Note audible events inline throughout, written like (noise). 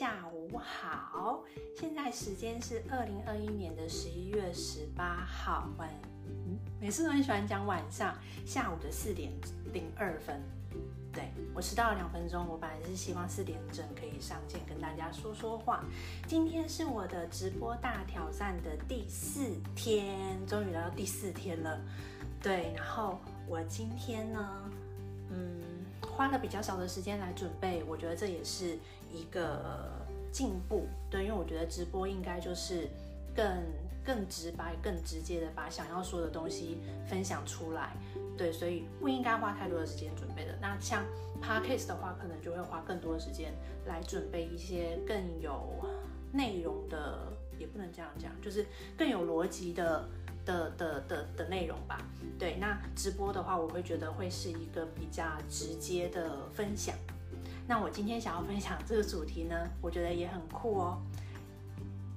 下午好，现在时间是二零二一年的十一月十八号晚，每次都很喜欢讲晚上下午的四点零二分，对，我迟到了两分钟，我本来是希望四点整可以上线跟大家说说话。今天是我的直播大挑战的第四天，终于来到第四天了，对，然后我今天呢，嗯。花了比较少的时间来准备，我觉得这也是一个进步。对，因为我觉得直播应该就是更更直白、更直接的把想要说的东西分享出来。对，所以不应该花太多的时间准备的。那像 Podcast 的话，可能就会花更多的时间来准备一些更有内容的，也不能这样讲，就是更有逻辑的。的的的的内容吧，对，那直播的话，我会觉得会是一个比较直接的分享。那我今天想要分享这个主题呢，我觉得也很酷哦。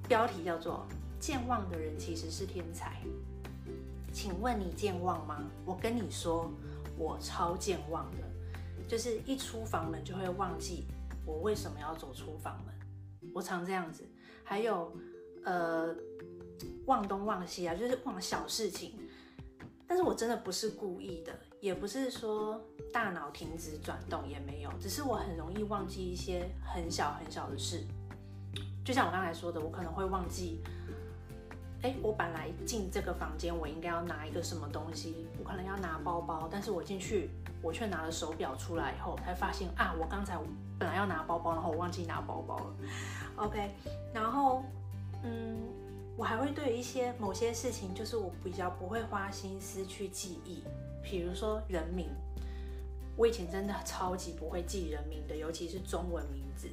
标题叫做“健忘的人其实是天才”。请问你健忘吗？我跟你说，我超健忘的，就是一出房门就会忘记我为什么要走出房门。我常这样子。还有，呃。忘东忘西啊，就是忘小事情，但是我真的不是故意的，也不是说大脑停止转动，也没有，只是我很容易忘记一些很小很小的事。就像我刚才说的，我可能会忘记，哎，我本来进这个房间，我应该要拿一个什么东西，我可能要拿包包，但是我进去，我却拿了手表出来以后，才发现啊，我刚才本来要拿包包，然后我忘记拿包包了。OK，然后，嗯。我还会对一些某些事情，就是我比较不会花心思去记忆，比如说人名，我以前真的超级不会记人名的，尤其是中文名字。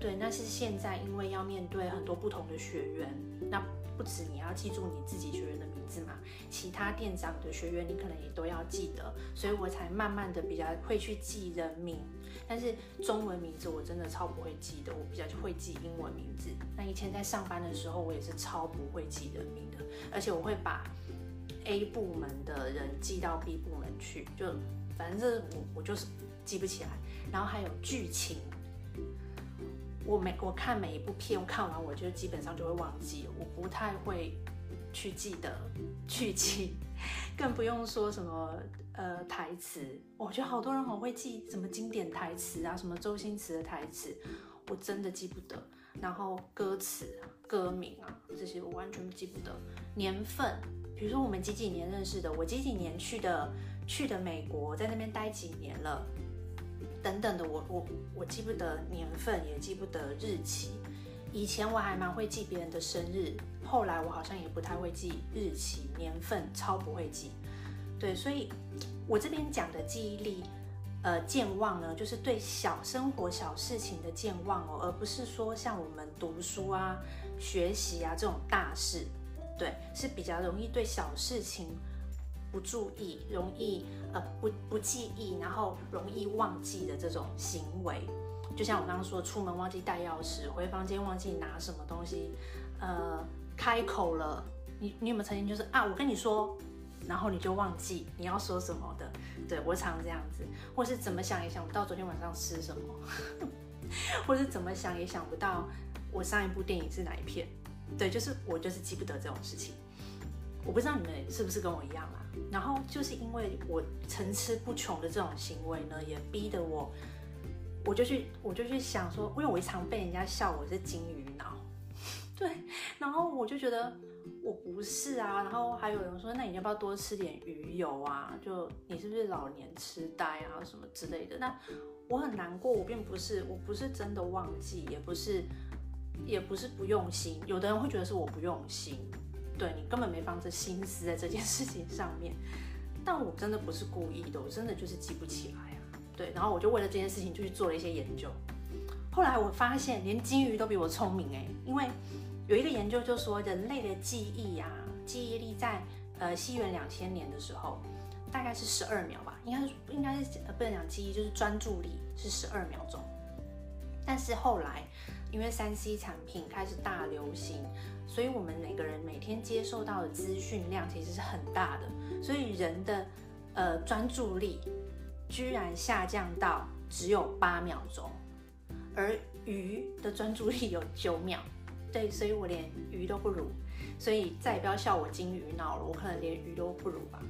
对，那是现在因为要面对很多不同的学员，那不止你要记住你自己学员的名字嘛，其他店长的学员你可能也都要记得，所以我才慢慢的比较会去记人名。但是中文名字我真的超不会记的，我比较会记英文名字。那以前在上班的时候，我也是超不会记人名的，而且我会把 A 部门的人寄到 B 部门去，就反正我我就是记不起来。然后还有剧情。我每我看每一部片，我看完我就基本上就会忘记，我不太会去记得剧情，(laughs) 更不用说什么呃台词。我觉得好多人很会记什么经典台词啊，什么周星驰的台词，我真的记不得。然后歌词、歌名啊这些我完全记不得。年份，比如说我们几几年认识的，我几几年去的去的美国，在那边待几年了。等等的，我我我记不得年份，也记不得日期。以前我还蛮会记别人的生日，后来我好像也不太会记日期、年份，超不会记。对，所以我这边讲的记忆力，呃，健忘呢，就是对小生活小事情的健忘哦，而不是说像我们读书啊、学习啊这种大事。对，是比较容易对小事情。不注意，容易呃不不记忆，然后容易忘记的这种行为，就像我刚刚说，出门忘记带钥匙，回房间忘记拿什么东西，呃，开口了，你你有没有曾经就是啊，我跟你说，然后你就忘记你要说什么的？对，我常这样子，或是怎么想也想不到昨天晚上吃什么，(laughs) 或是怎么想也想不到我上一部电影是哪一片？对，就是我就是记不得这种事情。我不知道你们是不是跟我一样啊？然后就是因为我层出不穷的这种行为呢，也逼得我，我就去，我就去想说，因为我一常被人家笑我是金鱼脑，(laughs) 对，然后我就觉得我不是啊，然后还有人说，那你要不要多吃点鱼油啊？就你是不是老年痴呆啊什么之类的？那我很难过，我并不是，我不是真的忘记，也不是，也不是不用心，有的人会觉得是我不用心。对，你根本没放这心思在这件事情上面，但我真的不是故意的，我真的就是记不起来啊。对，然后我就为了这件事情就去做了一些研究。后来我发现，连金鱼都比我聪明哎，因为有一个研究就说，人类的记忆呀、啊，记忆力在呃西元两千年的时候，大概是十二秒吧，应该是应该是呃不能讲记忆，就是专注力是十二秒钟。但是后来，因为三 C 产品开始大流行，所以我们每个人每天接受到的资讯量其实是很大的，所以人的呃专注力居然下降到只有八秒钟，而鱼的专注力有九秒，对，所以我连鱼都不如，所以再也不要笑我金鱼脑了，我可能连鱼都不如吧。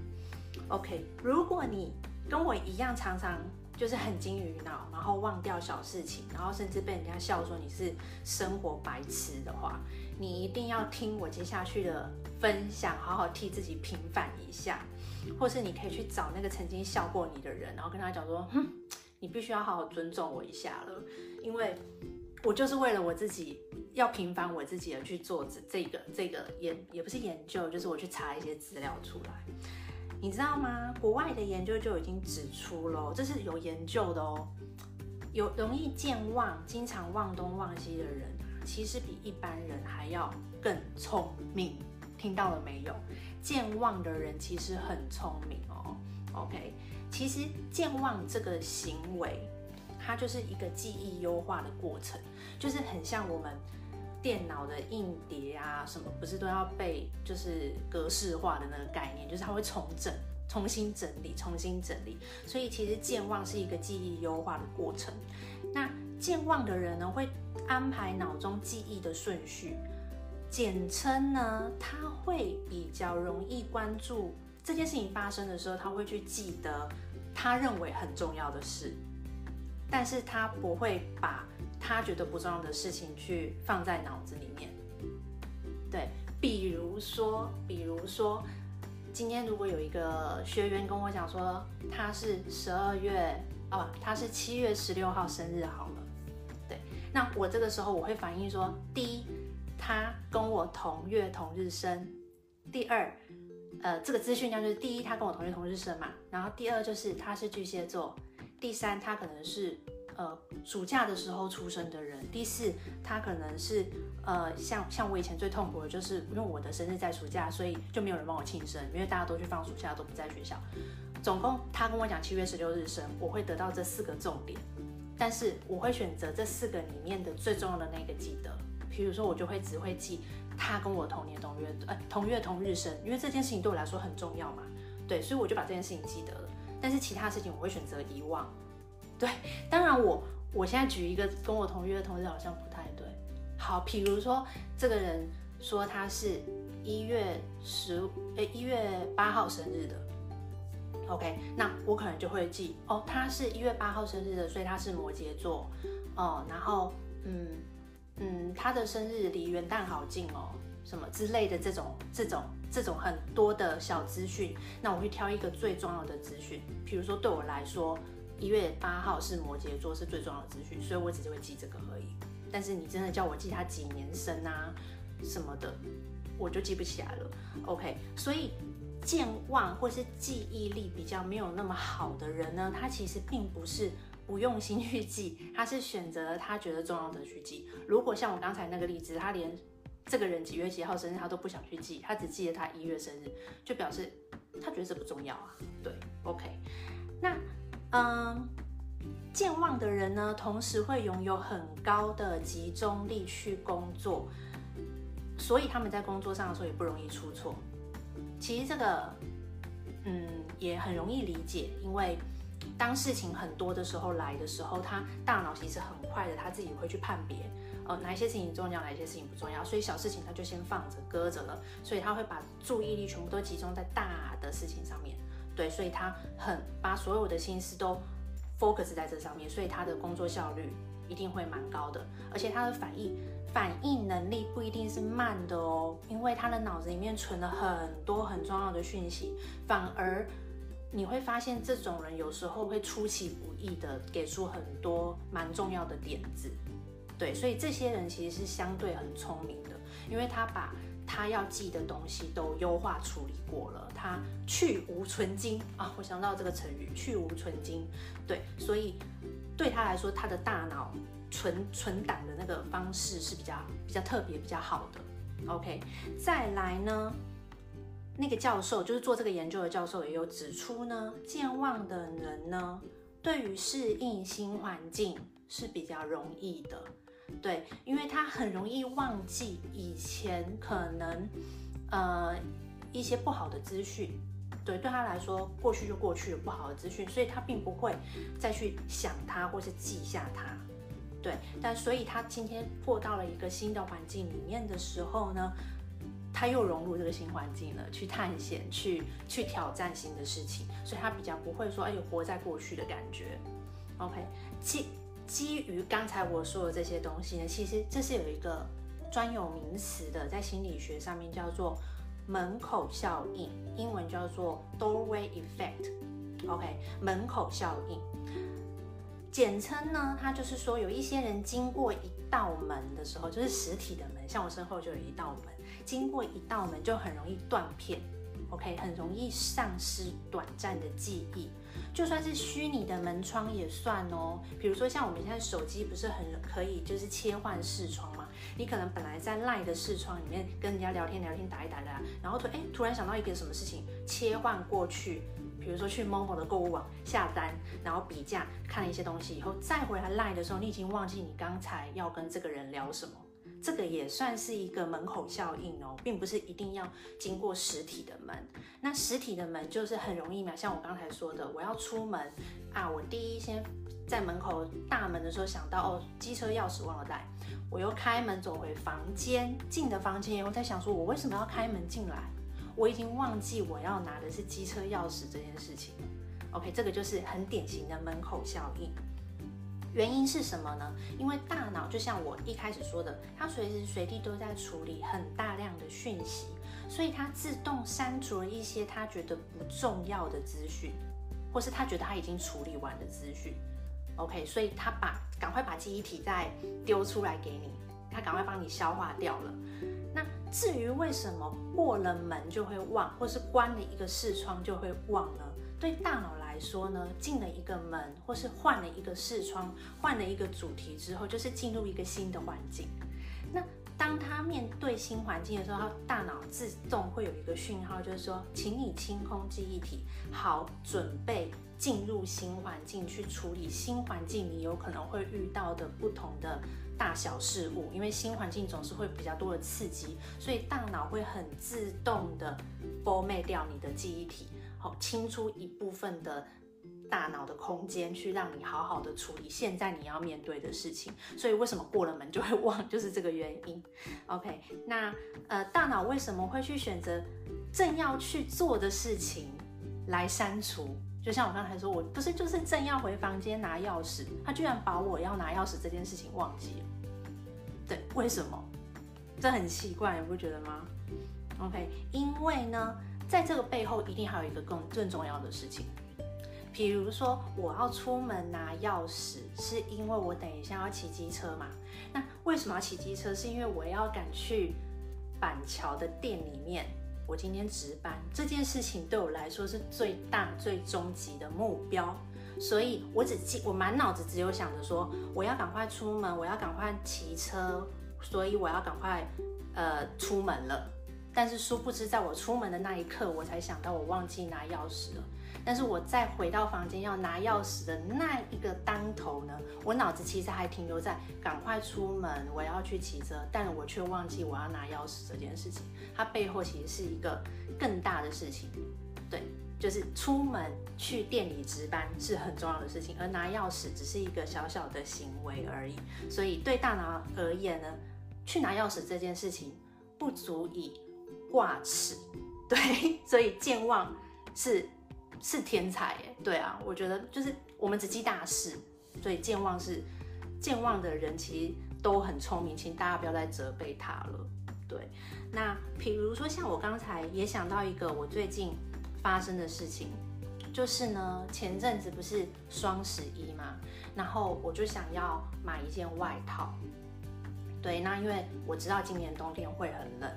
OK，如果你跟我一样，常常就是很金鱼脑，然后忘掉小事情，然后甚至被人家笑说你是生活白痴的话，你一定要听我接下去的分享，好好替自己平反一下，或是你可以去找那个曾经笑过你的人，然后跟他讲说，哼，你必须要好好尊重我一下了，因为我就是为了我自己要平反我自己而去做这这个这个研也不是研究，就是我去查一些资料出来。你知道吗？国外的研究就已经指出了，这是有研究的哦。有容易健忘、经常忘东忘西的人，其实比一般人还要更聪明。听到了没有？健忘的人其实很聪明哦。OK，其实健忘这个行为，它就是一个记忆优化的过程，就是很像我们。电脑的硬碟啊，什么不是都要被就是格式化的那个概念，就是它会重整、重新整理、重新整理。所以其实健忘是一个记忆优化的过程。那健忘的人呢，会安排脑中记忆的顺序，简称呢，他会比较容易关注这件事情发生的时候，他会去记得他认为很重要的事，但是他不会把。他觉得不重要的事情去放在脑子里面，对，比如说，比如说，今天如果有一个学员跟我讲说他是十二月哦，他是七月十六号生日好了，对，那我这个时候我会反映说，第一，他跟我同月同日生，第二，呃，这个资讯量就是第一，他跟我同月同日生嘛，然后第二就是他是巨蟹座，第三，他可能是。呃，暑假的时候出生的人。第四，他可能是呃，像像我以前最痛苦的就是，因为我的生日在暑假，所以就没有人帮我庆生，因为大家都去放暑假，都不在学校。总共他跟我讲七月十六日生，我会得到这四个重点，但是我会选择这四个里面的最重要的那个记得。比如说，我就会只会记他跟我同年同月，呃，同月同日生，因为这件事情对我来说很重要嘛。对，所以我就把这件事情记得了。但是其他事情我会选择遗忘。对，当然我我现在举一个跟我同月的同事好像不太对。好，比如说这个人说他是一月十诶一月八号生日的，OK，那我可能就会记哦，他是一月八号生日的，所以他是摩羯座哦。然后嗯嗯，他的生日离元旦好近哦，什么之类的这种这种这种很多的小资讯，那我会挑一个最重要的资讯，比如说对我来说。一月八号是摩羯座，是最重要的资讯，所以我只是会记这个而已。但是你真的叫我记他几年生啊什么的，我就记不起来了。OK，所以健忘或是记忆力比较没有那么好的人呢，他其实并不是不用心去记，他是选择他觉得重要的去记。如果像我刚才那个例子，他连这个人几月几号生日他都不想去记，他只记得他一月生日，就表示他觉得这不重要啊。对，OK，那。嗯，健忘的人呢，同时会拥有很高的集中力去工作，所以他们在工作上的时候也不容易出错。其实这个，嗯，也很容易理解，因为当事情很多的时候来的时候，他大脑其实很快的，他自己会去判别，呃，哪一些事情重要，哪一些事情不重要，所以小事情他就先放着搁着了，所以他会把注意力全部都集中在大的事情上面。对，所以他很把所有的心思都 focus 在这上面，所以他的工作效率一定会蛮高的，而且他的反应反应能力不一定是慢的哦，因为他的脑子里面存了很多很重要的讯息，反而你会发现这种人有时候会出其不意的给出很多蛮重要的点子，对，所以这些人其实是相对很聪明的，因为他把。他要记的东西都优化处理过了，他去无存菁啊！我想到这个成语“去无存菁”，对，所以对他来说，他的大脑存存档的那个方式是比较比较特别、比较好的。OK，再来呢，那个教授就是做这个研究的教授也有指出呢，健忘的人呢，对于适应新环境是比较容易的。对，因为他很容易忘记以前可能，呃，一些不好的资讯。对，对他来说，过去就过去了，不好的资讯，所以他并不会再去想它或是记下它。对，但所以他今天过到了一个新的环境里面的时候呢，他又融入这个新环境了，去探险，去去挑战新的事情，所以他比较不会说，哎，活在过去的感觉。OK，基基于刚才我说的这些东西呢，其实这是有一个专有名词的，在心理学上面叫做门口效应，英文叫做 doorway effect。OK，门口效应。简称呢，它就是说有一些人经过一道门的时候，就是实体的门，像我身后就有一道门，经过一道门就很容易断片，OK，很容易丧失短暂的记忆。就算是虚拟的门窗也算哦，比如说像我们现在手机不是很可以就是切换视窗嘛？你可能本来在 LINE 的视窗里面跟人家聊天聊天打一打的，然后突哎突然想到一个什么事情，切换过去。比如说去 Momo 的购物网下单，然后比价看了一些东西以后，再回来 LINE 的时候，你已经忘记你刚才要跟这个人聊什么。这个也算是一个门口效应哦，并不是一定要经过实体的门。那实体的门就是很容易嘛，像我刚才说的，我要出门啊，我第一先在门口大门的时候想到哦，机车钥匙忘了带，我又开门走回房间，进的房间以后在想说，我为什么要开门进来？我已经忘记我要拿的是机车钥匙这件事情。OK，这个就是很典型的门口效应。原因是什么呢？因为大脑就像我一开始说的，它随时随地都在处理很大量的讯息，所以它自动删除了一些它觉得不重要的资讯，或是它觉得它已经处理完的资讯。OK，所以它把赶快把记忆体再丢出来给你，它赶快帮你消化掉了。那至于为什么过了门就会忘，或是关了一个视窗就会忘呢？对大脑说呢，进了一个门，或是换了一个视窗，换了一个主题之后，就是进入一个新的环境。那当他面对新环境的时候，他大脑自动会有一个讯号，就是说，请你清空记忆体，好准备进入新环境去处理新环境你有可能会遇到的不同的。大小事物，因为新环境总是会比较多的刺激，所以大脑会很自动的 format 掉你的记忆体，好，清出一部分的大脑的空间，去让你好好的处理现在你要面对的事情。所以为什么过了门就会忘，(laughs) 就是这个原因。OK，那呃，大脑为什么会去选择正要去做的事情来删除？就像我刚才说，我不是就是正要回房间拿钥匙，他居然把我要拿钥匙这件事情忘记了。对，为什么？这很奇怪，你不觉得吗？OK，因为呢，在这个背后一定还有一个更更重要的事情。比如说，我要出门拿钥匙，是因为我等一下要骑机车嘛。那为什么要骑机车？是因为我要赶去板桥的店里面。我今天值班这件事情对我来说是最大最终极的目标，所以我只记我满脑子只有想着说我要赶快出门，我要赶快骑车，所以我要赶快呃出门了。但是殊不知，在我出门的那一刻，我才想到我忘记拿钥匙了。但是我再回到房间要拿钥匙的那一个当头呢，我脑子其实还停留在赶快出门，我要去骑车，但我却忘记我要拿钥匙这件事情。它背后其实是一个更大的事情，对，就是出门去店里值班是很重要的事情，而拿钥匙只是一个小小的行为而已。所以对大脑而言呢，去拿钥匙这件事情不足以挂齿，(laughs) 对，所以健忘是。是天才耶，对啊，我觉得就是我们只记大事，所以健忘是健忘的人其实都很聪明，请大家不要再责备他了。对，那比如说像我刚才也想到一个我最近发生的事情，就是呢，前阵子不是双十一嘛，然后我就想要买一件外套，对，那因为我知道今年冬天会很冷。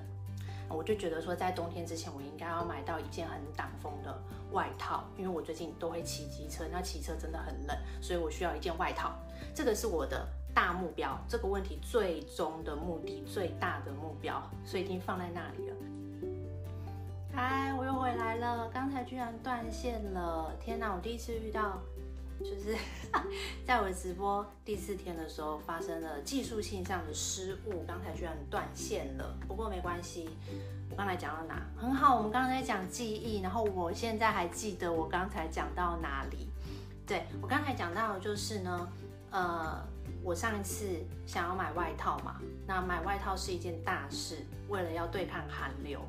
我就觉得说，在冬天之前，我应该要买到一件很挡风的外套，因为我最近都会骑机车，那骑车真的很冷，所以我需要一件外套。这个是我的大目标，这个问题最终的目的，最大的目标，所以已经放在那里了。嗨，我又回来了，刚才居然断线了，天哪！我第一次遇到。就是 (laughs) 在我直播第四天的时候，发生了技术性上的失误，刚才居然断线了。不过没关系，我刚才讲到哪？很好，我们刚才讲记忆，然后我现在还记得我刚才讲到哪里。对，我刚才讲到的就是呢，呃，我上一次想要买外套嘛，那买外套是一件大事，为了要对抗寒流。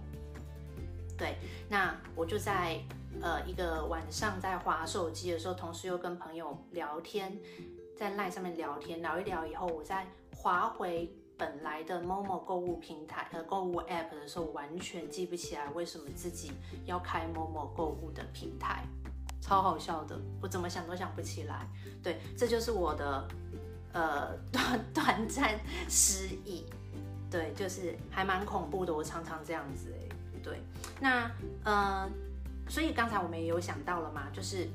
对，那我就在呃一个晚上在滑手机的时候，同时又跟朋友聊天，在 LINE 上面聊天，聊一聊以后，我再滑回本来的 Momo 购物平台呃购物 App 的时候，完全记不起来为什么自己要开 Momo 购物的平台，超好笑的，我怎么想都想不起来。对，这就是我的呃短短暂失忆，对，就是还蛮恐怖的，我常常这样子哎。对，那呃，所以刚才我们也有想到了嘛，就是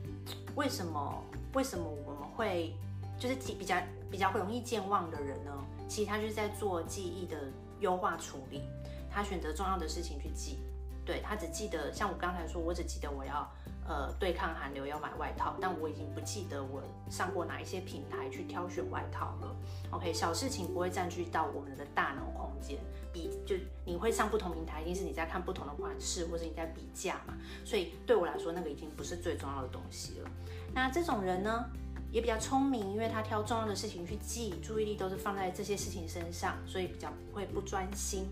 为什么为什么我们会就是比较比较会容易健忘的人呢？其实他就是在做记忆的优化处理，他选择重要的事情去记，对，他只记得像我刚才说，我只记得我要。呃，对抗寒流要买外套，但我已经不记得我上过哪一些平台去挑选外套了。OK，小事情不会占据到我们的大脑空间，比就你会上不同平台，一定是你在看不同的款式，或者你在比价嘛。所以对我来说，那个已经不是最重要的东西了。那这种人呢，也比较聪明，因为他挑重要的事情去记，注意力都是放在这些事情身上，所以比较不会不专心。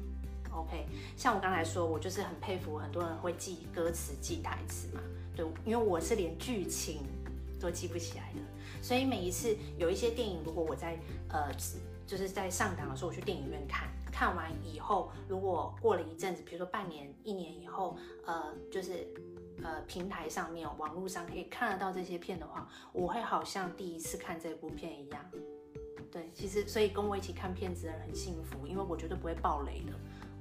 OK，像我刚才说，我就是很佩服很多人会记歌词、记台词嘛。对，因为我是连剧情都记不起来的，所以每一次有一些电影，如果我在呃，就是在上档的时候，我去电影院看，看完以后，如果过了一阵子，比如说半年、一年以后，呃，就是呃平台上面、网络上可以看得到这些片的话，我会好像第一次看这部片一样。对，其实所以跟我一起看片子的人很幸福，因为我绝对不会爆雷的，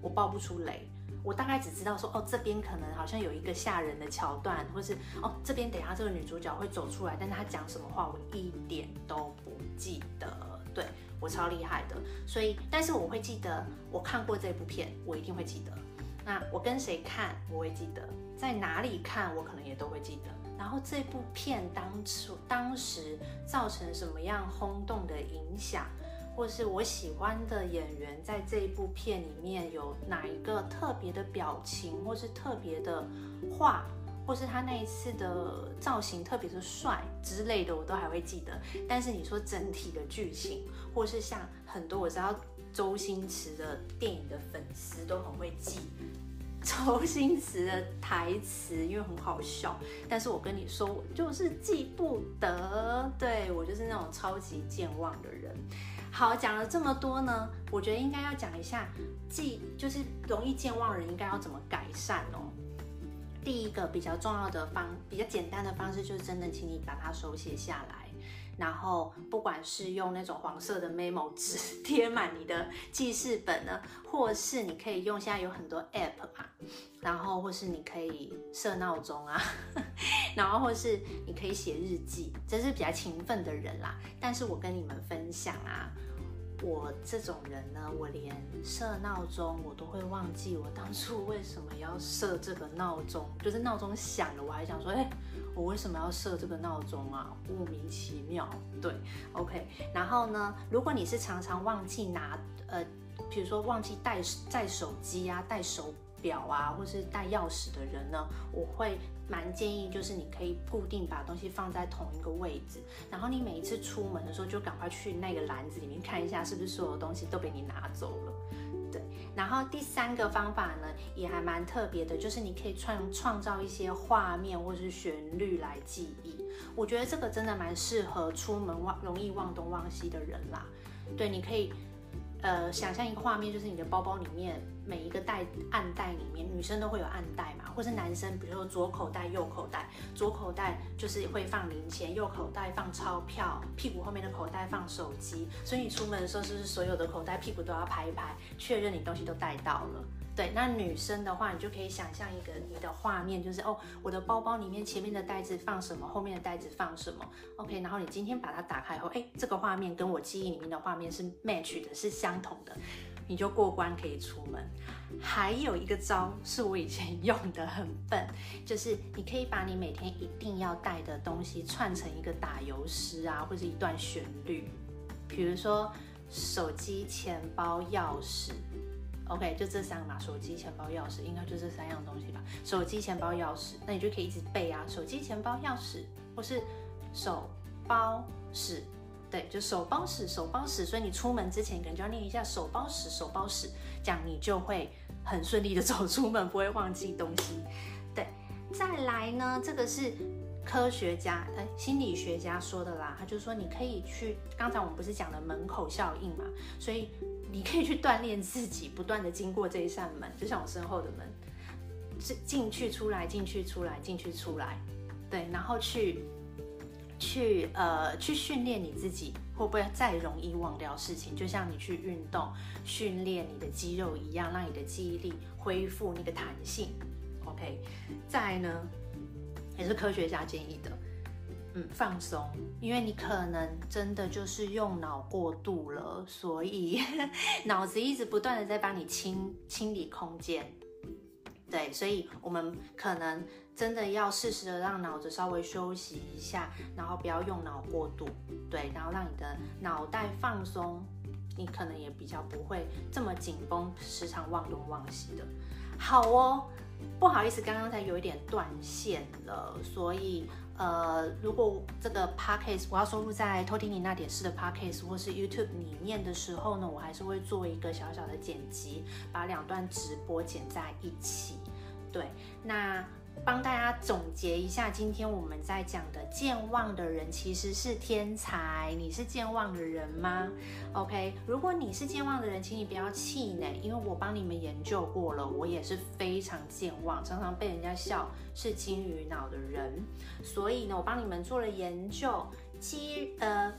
我爆不出雷。我大概只知道说，哦，这边可能好像有一个吓人的桥段，或是哦，这边等下这个女主角会走出来，但她讲什么话我一点都不记得。对，我超厉害的，所以但是我会记得我看过这部片，我一定会记得。那我跟谁看我会记得，在哪里看我可能也都会记得。然后这部片当初当时造成什么样轰动的影响？或是我喜欢的演员在这一部片里面有哪一个特别的表情，或是特别的话，或是他那一次的造型特别的帅之类的，我都还会记得。但是你说整体的剧情，或是像很多我知道周星驰的电影的粉丝都很会记周星驰的台词，因为很好笑。但是我跟你说，我就是记不得，对，我就是那种超级健忘的人。好，讲了这么多呢，我觉得应该要讲一下，记就是容易健忘人应该要怎么改善哦。第一个比较重要的方，比较简单的方式就是真的，请你把它手写下来，然后不管是用那种黄色的 memo 纸贴满你的记事本呢，或是你可以用现在有很多 app 嘛，然后或是你可以设闹钟啊，(laughs) 然后或是你可以写日记，这是比较勤奋的人啦。但是我跟你们分享啊。我这种人呢，我连设闹钟我都会忘记我当初为什么要设这个闹钟，(laughs) 就是闹钟响了，我还想说，哎，我为什么要设这个闹钟啊？莫名其妙。对，OK。然后呢，如果你是常常忘记拿，呃，比如说忘记带带手机啊，带手表啊，或是带钥匙的人呢，我会。蛮建议就是你可以固定把东西放在同一个位置，然后你每一次出门的时候就赶快去那个篮子里面看一下是不是所有东西都被你拿走了。对，然后第三个方法呢也还蛮特别的，就是你可以创创造一些画面或是旋律来记忆。我觉得这个真的蛮适合出门忘容易忘东忘西的人啦。对，你可以。呃，想象一个画面，就是你的包包里面每一个袋暗袋里面，女生都会有暗袋嘛，或是男生，比如说左口袋、右口袋，左口袋就是会放零钱，右口袋放钞票，屁股后面的口袋放手机。所以你出门的时候，是不是所有的口袋、屁股都要拍一拍，确认你东西都带到了？对，那女生的话，你就可以想象一个你的画面，就是哦，我的包包里面前面的袋子放什么，后面的袋子放什么，OK。然后你今天把它打开后，哎，这个画面跟我记忆里面的画面是 match 的，是相同的，你就过关可以出门。还有一个招是我以前用的很笨，(laughs) 就是你可以把你每天一定要带的东西串成一个打油诗啊，或者一段旋律，比如说手机、钱包、钥匙。OK，就这三个嘛，手机、钱包、钥匙，应该就这三样东西吧。手机、钱包、钥匙，那你就可以一直背啊。手机、钱包、钥匙，或是手包匙对，就手包屎，手包屎。所以你出门之前可能就要念一下手包屎，手包屎，这样你就会很顺利的走出门，不会忘记东西。对，再来呢，这个是科学家，哎，心理学家说的啦，他就说你可以去，刚才我们不是讲了门口效应嘛，所以你可以去锻炼自己，不断的经过这一扇门，就像我身后的门，进进去出来，进去出来，进去出来，对，然后去。去呃去训练你自己，会不会再容易忘掉事情？就像你去运动训练你的肌肉一样，让你的记忆力恢复那个弹性。OK，再呢，也是科学家建议的，嗯，放松，因为你可能真的就是用脑过度了，所以 (laughs) 脑子一直不断的在帮你清清理空间。对，所以我们可能真的要适时的让脑子稍微休息一下，然后不要用脑过度，对，然后让你的脑袋放松，你可能也比较不会这么紧绷，时常忘东忘西的。好哦，不好意思，刚刚才有一点断线了，所以。呃，如果这个 podcast 我要收录在偷听你那点事的 podcast 或是 YouTube 里面的时候呢，我还是会做一个小小的剪辑，把两段直播剪在一起。对，那。帮大家总结一下，今天我们在讲的健忘的人其实是天才。你是健忘的人吗？OK，如果你是健忘的人，请你不要气馁，因为我帮你们研究过了，我也是非常健忘，常常被人家笑是金鱼脑的人。所以呢，我帮你们做了研究，基呃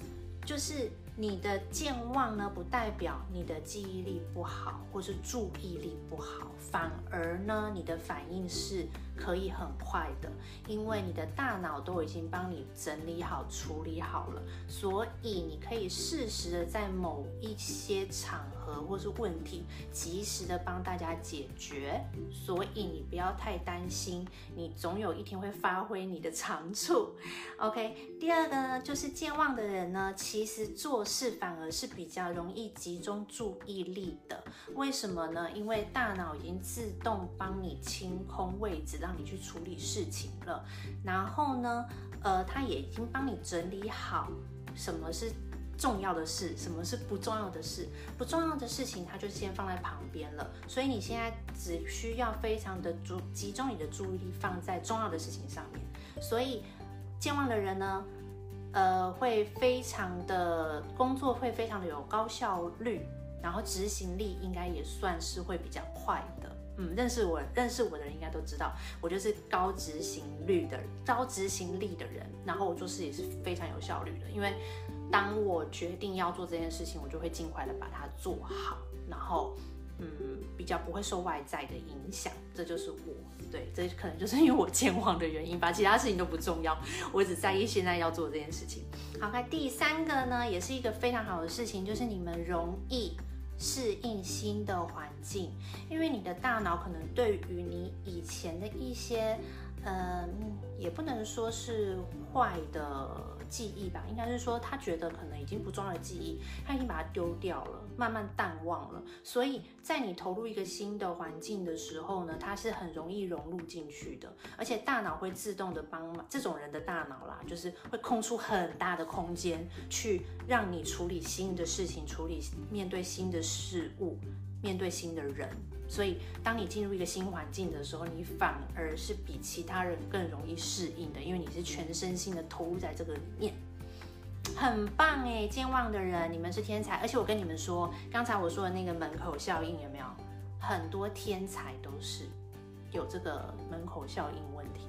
就是。你的健忘呢，不代表你的记忆力不好，或是注意力不好，反而呢，你的反应是可以很快的，因为你的大脑都已经帮你整理好、处理好了，所以你可以适时的在某一些场合或是问题，及时的帮大家解决。所以你不要太担心，你总有一天会发挥你的长处。(laughs) OK，第二个呢，就是健忘的人呢，其实做事反而是比较容易集中注意力的，为什么呢？因为大脑已经自动帮你清空位置，让你去处理事情了。然后呢，呃，它也已经帮你整理好什么是重要的事，什么是不重要的事。不重要的事情，它就先放在旁边了。所以你现在只需要非常的注集中你的注意力放在重要的事情上面。所以健忘的人呢，呃，会非常的工作会非常的有高效率，然后执行力应该也算是会比较快。嗯，认识我认识我的人应该都知道，我就是高执行率的高执行力的人，然后我做事也是非常有效率的。因为当我决定要做这件事情，我就会尽快的把它做好，然后。嗯，比较不会受外在的影响，这就是我，对，这可能就是因为我健忘的原因吧，其他事情都不重要，我只在意现在要做这件事情。好，那第三个呢，也是一个非常好的事情，就是你们容易适应新的环境，因为你的大脑可能对于你以前的一些，嗯，也不能说是坏的。记忆吧，应该是说他觉得可能已经不重要的记忆，他已经把它丢掉了，慢慢淡忘了。所以在你投入一个新的环境的时候呢，它是很容易融入进去的，而且大脑会自动的帮忙。这种人的大脑啦，就是会空出很大的空间去让你处理新的事情，处理面对新的事物，面对新的人。所以，当你进入一个新环境的时候，你反而是比其他人更容易适应的，因为你是全身心的投入在这个里面，很棒哎！健忘的人，你们是天才，而且我跟你们说，刚才我说的那个门口效应有没有？很多天才都是有这个门口效应问题，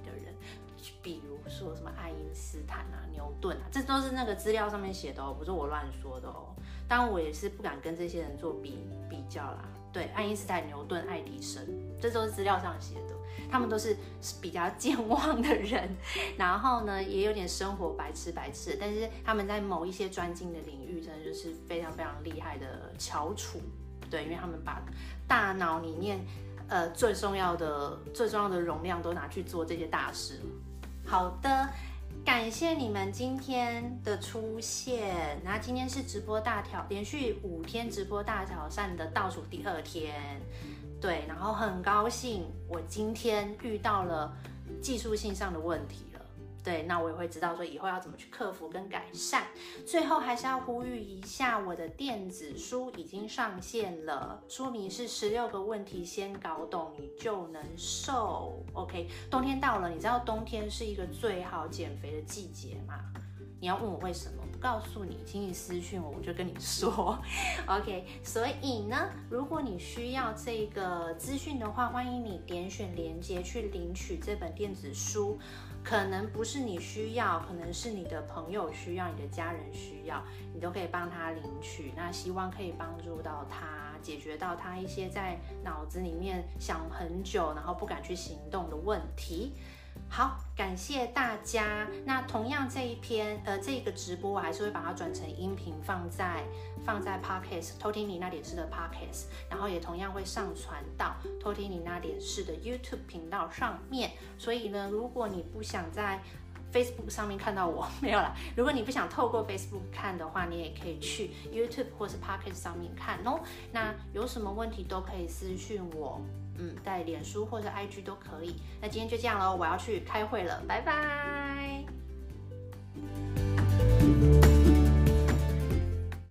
比如说什么爱因斯坦啊、牛顿啊，这都是那个资料上面写的哦，不是我乱说的哦。当然，我也是不敢跟这些人做比比较啦。对，爱因斯坦、牛顿、爱迪生，这都是资料上写的。他们都是比较健忘的人，然后呢，也有点生活白痴白痴。但是他们在某一些专精的领域，真的就是非常非常厉害的翘楚。对，因为他们把大脑里面呃最重要的、最重要的容量都拿去做这些大事。好的。感谢你们今天的出现。那今天是直播大挑，连续五天直播大挑战的倒数第二天，对，然后很高兴我今天遇到了技术性上的问题，对，那我也会知道说以后要怎么去克服跟改善。最后还是要呼吁一下，我的电子书已经上线了，书名是《十六个问题先搞懂，你就能瘦》。OK，冬天到了，你知道冬天是一个最好减肥的季节吗？你要问我为什么？不告诉你，请你私信我，我就跟你说。OK，所以呢，如果你需要这个资讯的话，欢迎你点选链接去领取这本电子书。可能不是你需要，可能是你的朋友需要，你的家人需要，你都可以帮他领取。那希望可以帮助到他，解决到他一些在脑子里面想很久，然后不敢去行动的问题。好，感谢大家。那同样这一篇，呃，这个直播我还是会把它转成音频，放在放在 Podcast 偷听你那点事的 Podcast，然后也同样会上传到偷听你那点事的 YouTube 频道上面。所以呢，如果你不想在 Facebook 上面看到我，(laughs) 没有啦。如果你不想透过 Facebook 看的话，你也可以去 YouTube 或是 Podcast 上面看哦。那有什么问题都可以私讯我。嗯，在脸书或者 IG 都可以。那今天就这样喽，我要去开会了，拜拜。